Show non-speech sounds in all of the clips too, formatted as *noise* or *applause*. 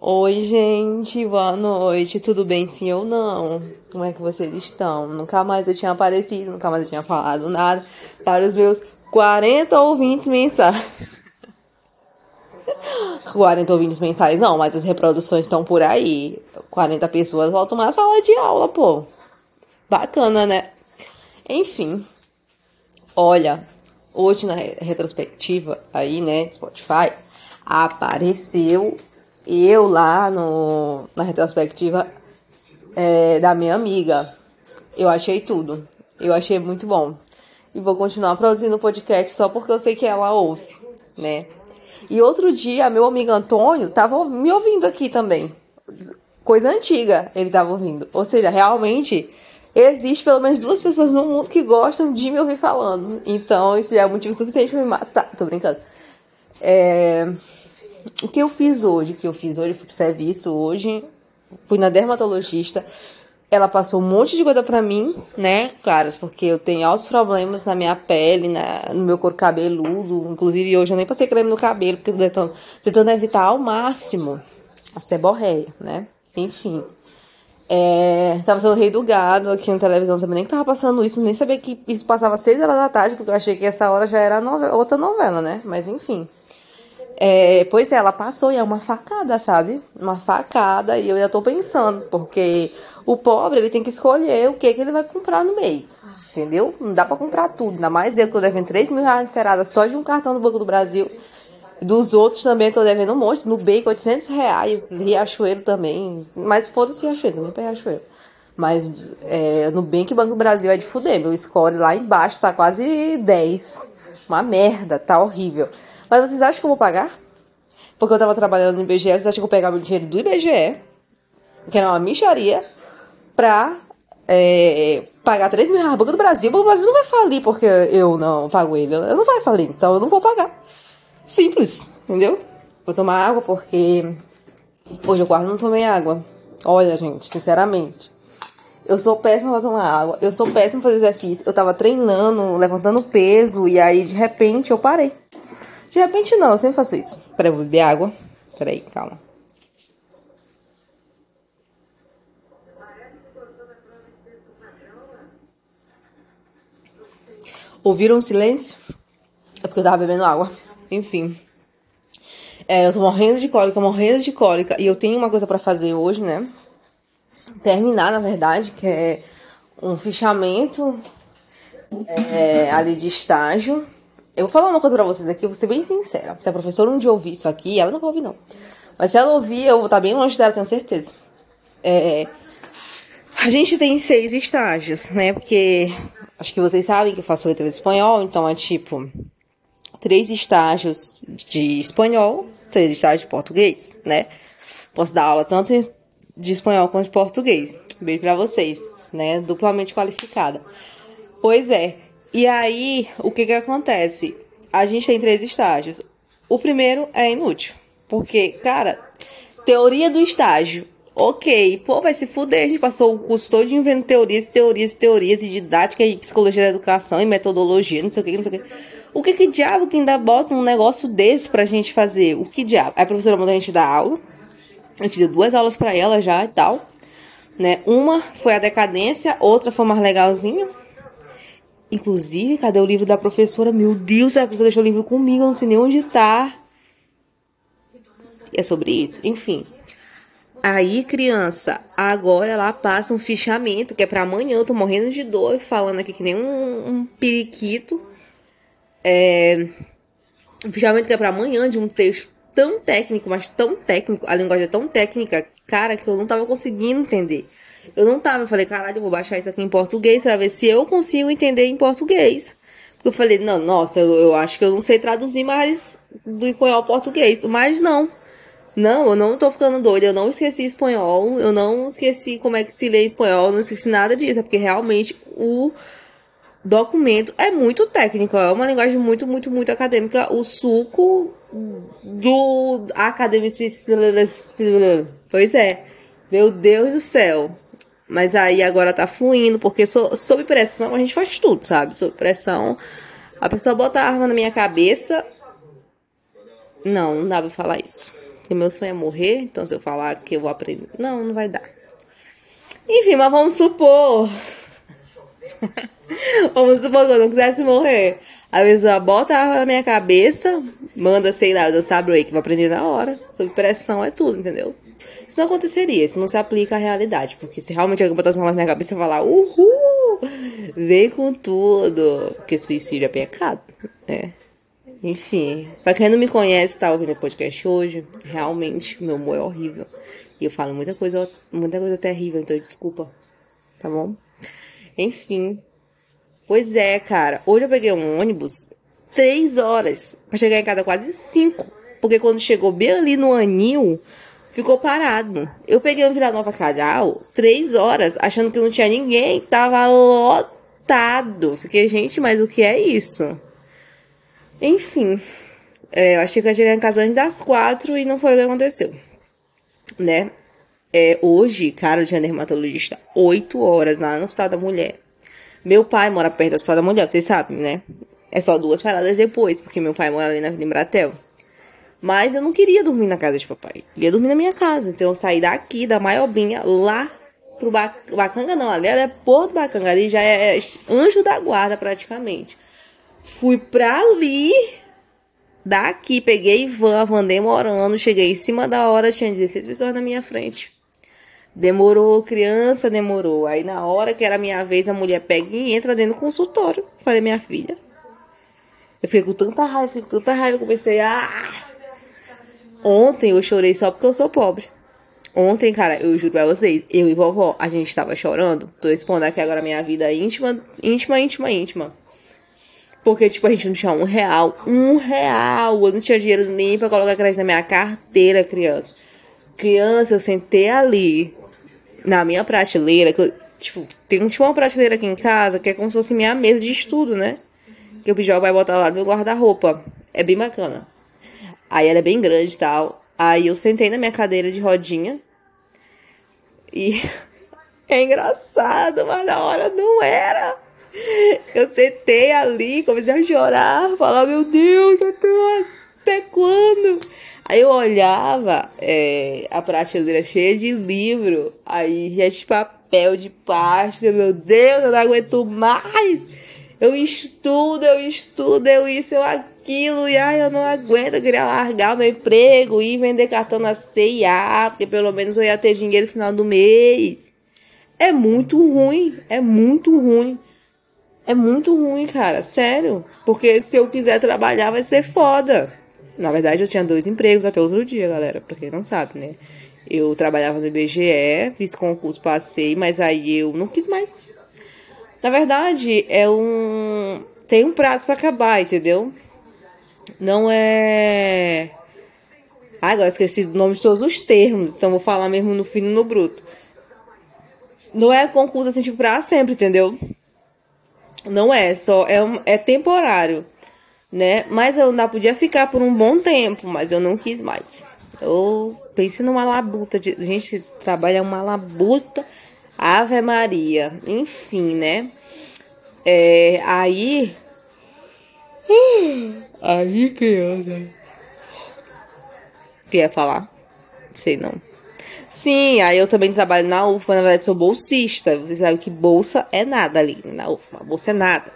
Oi, gente, boa noite. Tudo bem sim ou não? Como é que vocês estão? Nunca mais eu tinha aparecido, nunca mais eu tinha falado nada para os meus 40 ouvintes mensais. *laughs* 40 ouvintes mensais não, mas as reproduções estão por aí. 40 pessoas voltam uma sala de aula, pô. Bacana, né? Enfim. Olha, hoje na retrospectiva aí, né, Spotify, apareceu eu lá no, na retrospectiva é, da minha amiga. Eu achei tudo. Eu achei muito bom. E vou continuar produzindo podcast só porque eu sei que ela ouve, né? E outro dia, meu amigo Antônio tava me ouvindo aqui também. Coisa antiga, ele tava ouvindo. Ou seja, realmente existe pelo menos duas pessoas no mundo que gostam de me ouvir falando. Então, isso já é motivo suficiente pra me matar. Tô brincando. É... O que eu fiz hoje? O que eu fiz hoje? Eu fui pro serviço hoje. Fui na dermatologista. Ela passou um monte de coisa pra mim, né, caras? Porque eu tenho altos problemas na minha pele, na, no meu corpo cabeludo. Inclusive, hoje eu nem passei creme no cabelo, porque eu tô tentando, tentando evitar ao máximo a seborreia, né? Enfim. É, tava sendo rei do gado aqui na televisão, sabia nem que tava passando isso, nem sabia que isso passava às 6 horas da tarde, porque eu achei que essa hora já era outra novela, né? Mas enfim. É, pois é, ela passou e é uma facada, sabe? Uma facada, e eu já tô pensando, porque o pobre ele tem que escolher o que, que ele vai comprar no mês. Entendeu? Não dá pra comprar tudo. Ainda mais eu que eu devendo 3 mil reais de serada só de um cartão do Banco do Brasil. Dos outros também tô devendo um monte. No Bacon, 800 reais. Riachuelo também. Mas foda-se Riachuelo, nem pra Riachuelo. Mas é, no Bank Banco do Brasil é de fuder. Meu score lá embaixo tá quase 10. Uma merda, tá horrível. Mas vocês acham que eu vou pagar? Porque eu tava trabalhando no IBGE, vocês acham que eu pegar meu dinheiro do IBGE, que era uma micharia, pra é, pagar 3 mil reais Banco do Brasil? O Brasil não vai falir porque eu não pago ele. Eu não vai falir, então eu não vou pagar. Simples, entendeu? Vou tomar água porque hoje eu quase não tomei água. Olha, gente, sinceramente. Eu sou péssima pra tomar água. Eu sou péssima pra fazer exercício. Eu tava treinando, levantando peso, e aí de repente eu parei. De repente não, eu sempre faço isso. Peraí, vou beber água. Peraí, calma. Ouviram o silêncio? É porque eu tava bebendo água. Enfim. É, eu tô morrendo de cólica, morrendo de cólica. E eu tenho uma coisa para fazer hoje, né? Terminar, na verdade, que é um fichamento é, ali de estágio eu vou falar uma coisa pra vocês aqui, eu vou ser bem sincera. Se a professora um dia ouvir isso aqui, ela não vai ouvir, não. Mas se ela ouvir, eu vou estar bem longe dela, tenho certeza. É, a gente tem seis estágios, né? Porque acho que vocês sabem que eu faço de espanhol, então é tipo três estágios de espanhol, três estágios de português, né? Posso dar aula tanto de espanhol quanto de português. Beijo pra vocês, né? Duplamente qualificada. Pois é, e aí, o que que acontece? A gente tem três estágios. O primeiro é inútil. Porque, cara, teoria do estágio. Ok, pô, vai se fuder. A gente passou o curso todo vendo teorias, teorias, teorias e didática e psicologia da educação e metodologia, não sei o que, não sei o que. O que que diabo que ainda bota um negócio desse pra gente fazer? O que diabo? Aí a professora mandou a gente dar aula. A gente deu duas aulas pra ela já e tal. Né? Uma foi a decadência, outra foi mais legalzinha. Inclusive, cadê o livro da professora? Meu Deus, a professora deixou o livro comigo, eu não sei nem onde tá. É sobre isso? Enfim. Aí, criança, agora ela passa um fichamento, que é para amanhã. Eu tô morrendo de dor, falando aqui que nem um, um periquito. É, um fichamento que é para amanhã de um texto tão técnico, mas tão técnico, a linguagem é tão técnica, cara, que eu não tava conseguindo entender. Eu não tava, eu falei, caralho, eu vou baixar isso aqui em português pra ver se eu consigo entender em português. Porque eu falei, não, nossa, eu, eu acho que eu não sei traduzir mais do espanhol ao português. Mas não. Não, eu não tô ficando doida, eu não esqueci espanhol, eu não esqueci como é que se lê espanhol, não esqueci nada disso, é porque realmente o documento é muito técnico, é uma linguagem muito, muito, muito acadêmica. O suco do academicismo. Pois é. Meu Deus do céu. Mas aí agora tá fluindo, porque so, sob pressão a gente faz tudo, sabe? Sob pressão, a pessoa bota a arma na minha cabeça. Não, não dá pra falar isso. Porque meu sonho é morrer, então se eu falar que eu vou aprender. Não, não vai dar. Enfim, mas vamos supor. *laughs* vamos supor que eu não quisesse morrer. A pessoa bota a arma na minha cabeça, manda, sei lá, eu sabe que vou aprender na hora. Sob pressão é tudo, entendeu? Isso não aconteceria, isso não se aplica à realidade. Porque se realmente alguém botasse uma na minha cabeça e falar, uhul, vem com tudo. Porque suicídio é pecado, né? Enfim, pra quem não me conhece, tá ouvindo o podcast hoje, realmente, meu humor é horrível. E eu falo muita coisa, muita coisa terrível, então desculpa. Tá bom? Enfim. Pois é, cara. Hoje eu peguei um ônibus três horas para chegar em casa quase cinco. Porque quando chegou bem ali no anil, ficou parado. Eu peguei um Vila Nova Calhau três horas, achando que não tinha ninguém. Tava lotado. Fiquei, gente, mas o que é isso? Enfim. É, eu achei que ia chegar em casa antes das quatro e não foi o que aconteceu. Né? É, hoje, cara, eu tinha dermatologista oito horas lá no Hospital da Mulher. Meu pai mora perto do Hospital da Mulher, vocês sabem, né? É só duas paradas depois, porque meu pai mora ali na Avenida Embratel. Mas eu não queria dormir na casa de papai. Eu queria dormir na minha casa. Então eu saí daqui, da Maiobinha, lá pro Bacanga, não. Ali era Porto Bacanga. Ali já é anjo da guarda, praticamente. Fui pra ali. Daqui, peguei van, a van demorando. Cheguei em cima da hora, tinha 16 pessoas na minha frente. Demorou, criança, demorou. Aí na hora que era a minha vez, a mulher pega e entra dentro do consultório. Falei, minha filha. Eu fiquei com tanta raiva, fiquei com tanta raiva, comecei a Ontem eu chorei só porque eu sou pobre. Ontem, cara, eu juro pra vocês, eu e vovó, a gente tava chorando. Tô expondo aqui agora a minha vida íntima, íntima, íntima, íntima. Porque, tipo, a gente não tinha um real. Um real! Eu não tinha dinheiro nem pra colocar crédito na minha carteira, criança. Criança, eu sentei ali, na minha prateleira, que eu, tipo, tem tipo, uma prateleira aqui em casa que é como se fosse minha mesa de estudo, né? Que o Pijol vai botar lá no meu guarda-roupa. É bem bacana. Aí ela é bem grande e tal. Aí eu sentei na minha cadeira de rodinha. E *laughs* é engraçado, mas na hora não era. Eu sentei ali, comecei a chorar, falar, meu Deus, até, quando? Aí eu olhava é, a prateleira cheia de livro, aí já de papel, de pasta, meu Deus, eu não aguento mais. Eu estudo, eu estudo, eu isso, eu aquilo aquilo, e ai, eu não aguento, eu queria largar o meu emprego e vender cartão na CIA, porque pelo menos eu ia ter dinheiro no final do mês. É muito ruim, é muito ruim. É muito ruim, cara, sério. Porque se eu quiser trabalhar vai ser foda. Na verdade, eu tinha dois empregos até outro dia, galera, pra quem não sabe, né? Eu trabalhava no IBGE, fiz concurso, passei, mas aí eu não quis mais. Na verdade, é um. Tem um prazo para acabar, entendeu? Não é. Ah, agora esqueci o nome de todos os termos, então vou falar mesmo no fino no bruto. Não é concurso assim, tipo, pra sempre, entendeu? Não é, só é, um, é temporário, né? Mas eu ainda podia ficar por um bom tempo, mas eu não quis mais. Eu pensei numa labuta, de, gente, trabalha uma labuta, Ave Maria, enfim, né? É, aí Aí, criança. Quer falar? Sei não. Sim, aí eu também trabalho na UFMA, na verdade sou bolsista. Vocês sabem que bolsa é nada ali na UFMA. Bolsa é nada.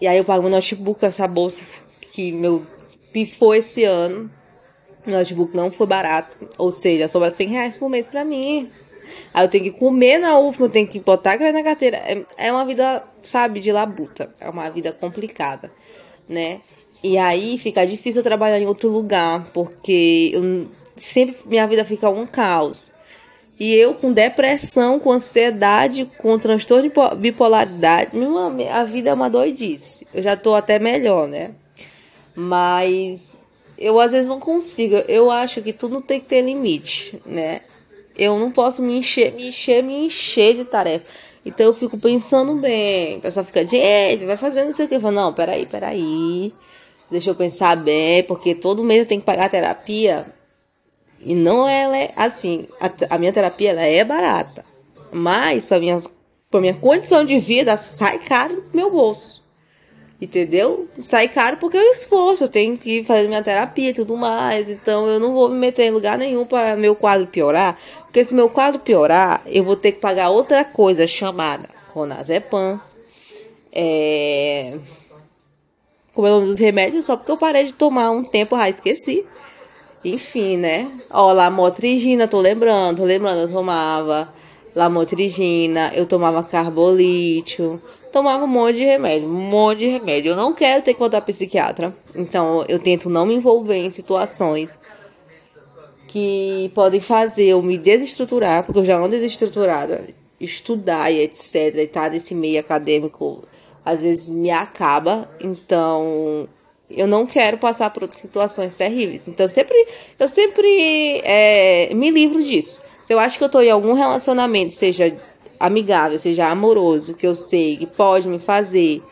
E aí eu pago meu notebook, essa bolsa que meu pifou esse ano. O notebook não foi barato. Ou seja, sobra 100 reais por mês pra mim. Aí eu tenho que comer na UFMA, eu tenho que botar a na carteira. É, é uma vida, sabe, de labuta. É uma vida complicada né? E aí fica difícil trabalhar em outro lugar, porque eu, sempre minha vida fica um caos. E eu com depressão, com ansiedade, com transtorno de bipolaridade, minha, a vida é uma doidice. Eu já tô até melhor, né? Mas eu às vezes não consigo. Eu acho que tudo tem que ter limite, né? Eu não posso me encher, me encher, me encher de tarefa. Então eu fico pensando bem. O pessoal fica é, vai fazendo isso aqui. Eu falo, não, peraí, peraí. Deixa eu pensar bem, porque todo mês eu tenho que pagar a terapia. E não ela é assim. A, a minha terapia ela é barata. Mas para minha, pra minha condição de vida sai caro no meu bolso. Entendeu? Sai caro porque eu esforço, eu tenho que fazer minha terapia e tudo mais. Então eu não vou me meter em lugar nenhum para meu quadro piorar. Porque se meu quadro piorar, eu vou ter que pagar outra coisa chamada Ronazepam. É... Como é o dos remédios? Só porque eu parei de tomar um tempo, ah, esqueci. Enfim, né? Ó, lamotrigina, tô lembrando, tô lembrando, eu tomava lamotrigina, eu tomava carbolítio tomava um monte de remédio, um monte de remédio. Eu não quero ter que voltar psiquiatra. Então eu tento não me envolver em situações que podem fazer eu me desestruturar, porque eu já ando desestruturada. Estudar e etc. E tá nesse meio acadêmico às vezes me acaba. Então eu não quero passar por situações terríveis. Então sempre, eu sempre é, me livro disso. Se eu acho que eu estou em algum relacionamento, seja amigável, seja amoroso, que eu sei que pode me fazer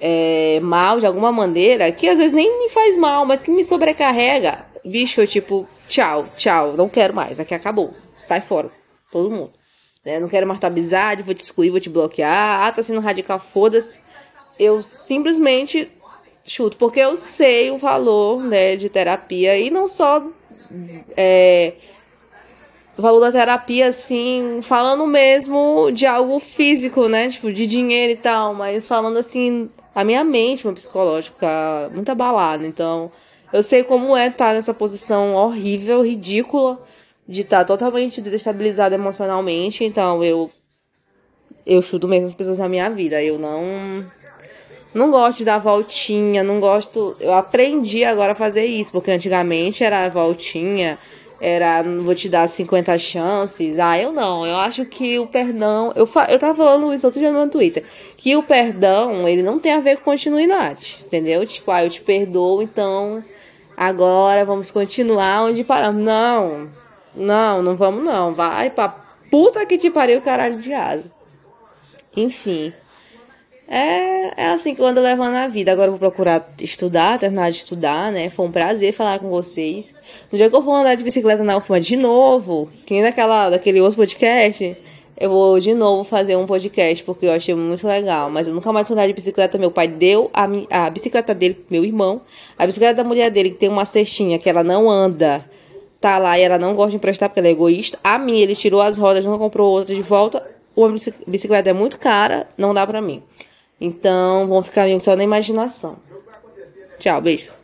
é, mal de alguma maneira, que às vezes nem me faz mal, mas que me sobrecarrega, bicho, eu tipo, tchau, tchau, não quero mais, aqui acabou, sai fora, todo mundo. Né? Não quero mais tua amizade, vou te excluir, vou te bloquear, ah, tá sendo radical, foda-se. Eu simplesmente chuto, porque eu sei o valor né, de terapia e não só é, o valor da terapia, assim, falando mesmo de algo físico, né? Tipo, de dinheiro e tal, mas falando assim, a minha mente, meu psicológico, muito abalado. Então, eu sei como é estar nessa posição horrível, ridícula, de estar totalmente desestabilizada emocionalmente. Então, eu. Eu chuto mesmo as pessoas na minha vida. Eu não. Não gosto de dar voltinha, não gosto. Eu aprendi agora a fazer isso, porque antigamente era voltinha era vou te dar 50 chances. Ah, eu não. Eu acho que o perdão. Eu, eu tava falando isso outro dia no Twitter. Que o perdão, ele não tem a ver com continuidade. Entendeu? Tipo, ah, eu te perdoo, então agora vamos continuar onde paramos. Não. Não, não vamos não. Vai pra puta que te pariu, caralho de asa. Enfim. É, é assim que eu ando levando a vida. Agora eu vou procurar estudar, terminar de estudar, né? Foi um prazer falar com vocês. No dia que eu for andar de bicicleta na UFMA de novo, que nem daquela, daquele outro podcast, eu vou de novo fazer um podcast, porque eu achei muito legal. Mas eu nunca mais vou andar de bicicleta. Meu pai deu a, a bicicleta dele meu irmão. A bicicleta da mulher dele, que tem uma cestinha que ela não anda, tá lá e ela não gosta de emprestar porque ela é egoísta. A minha, ele tirou as rodas, não comprou outra de volta. Uma bicicleta é muito cara, não dá pra mim. Então, vão ficar só na imaginação. Tchau, beijos.